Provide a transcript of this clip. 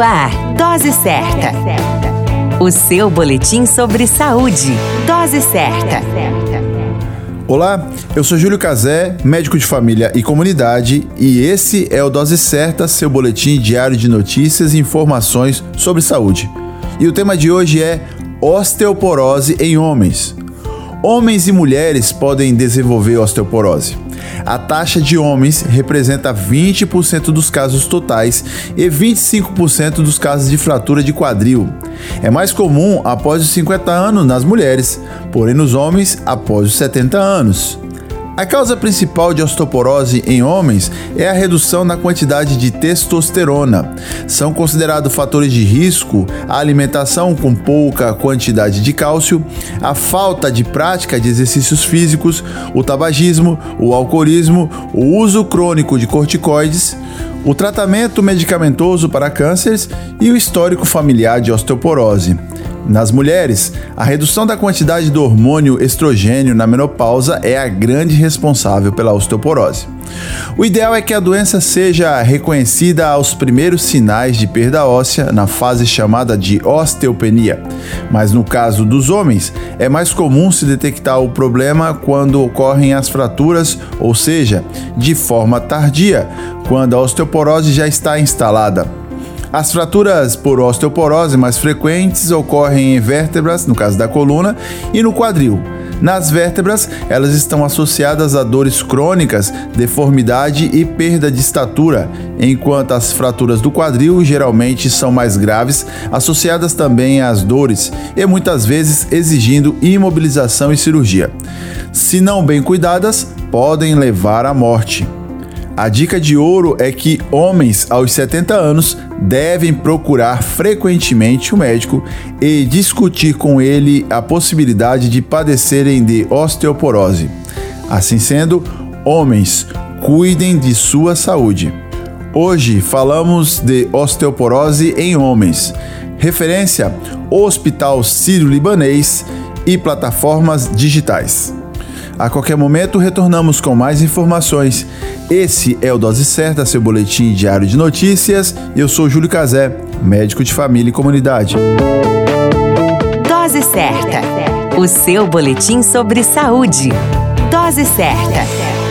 Ar, Dose Certa. O seu boletim sobre saúde. Dose certa. Olá, eu sou Júlio Cazé, médico de família e comunidade, e esse é o Dose Certa, seu boletim diário de notícias e informações sobre saúde. E o tema de hoje é osteoporose em homens. Homens e mulheres podem desenvolver osteoporose. A taxa de homens representa 20% dos casos totais e 25% dos casos de fratura de quadril. É mais comum após os 50 anos nas mulheres, porém nos homens após os 70 anos. A causa principal de osteoporose em homens é a redução na quantidade de testosterona. São considerados fatores de risco a alimentação com pouca quantidade de cálcio, a falta de prática de exercícios físicos, o tabagismo, o alcoolismo, o uso crônico de corticoides, o tratamento medicamentoso para cânceres e o histórico familiar de osteoporose. Nas mulheres, a redução da quantidade do hormônio estrogênio na menopausa é a grande responsável pela osteoporose. O ideal é que a doença seja reconhecida aos primeiros sinais de perda óssea na fase chamada de osteopenia, mas no caso dos homens, é mais comum se detectar o problema quando ocorrem as fraturas, ou seja, de forma tardia, quando a osteoporose já está instalada. As fraturas por osteoporose mais frequentes ocorrem em vértebras, no caso da coluna, e no quadril. Nas vértebras, elas estão associadas a dores crônicas, deformidade e perda de estatura, enquanto as fraturas do quadril geralmente são mais graves, associadas também às dores e muitas vezes exigindo imobilização e cirurgia. Se não bem cuidadas, podem levar à morte. A dica de ouro é que homens aos 70 anos devem procurar frequentemente o médico e discutir com ele a possibilidade de padecerem de osteoporose. Assim sendo, homens, cuidem de sua saúde. Hoje falamos de osteoporose em homens. Referência: Hospital Sírio-Libanês e plataformas digitais. A qualquer momento retornamos com mais informações. Esse é o Dose Certa, seu boletim diário de notícias. Eu sou Júlio Cazé, médico de família e comunidade. Dose Certa, o seu boletim sobre saúde. Dose certa.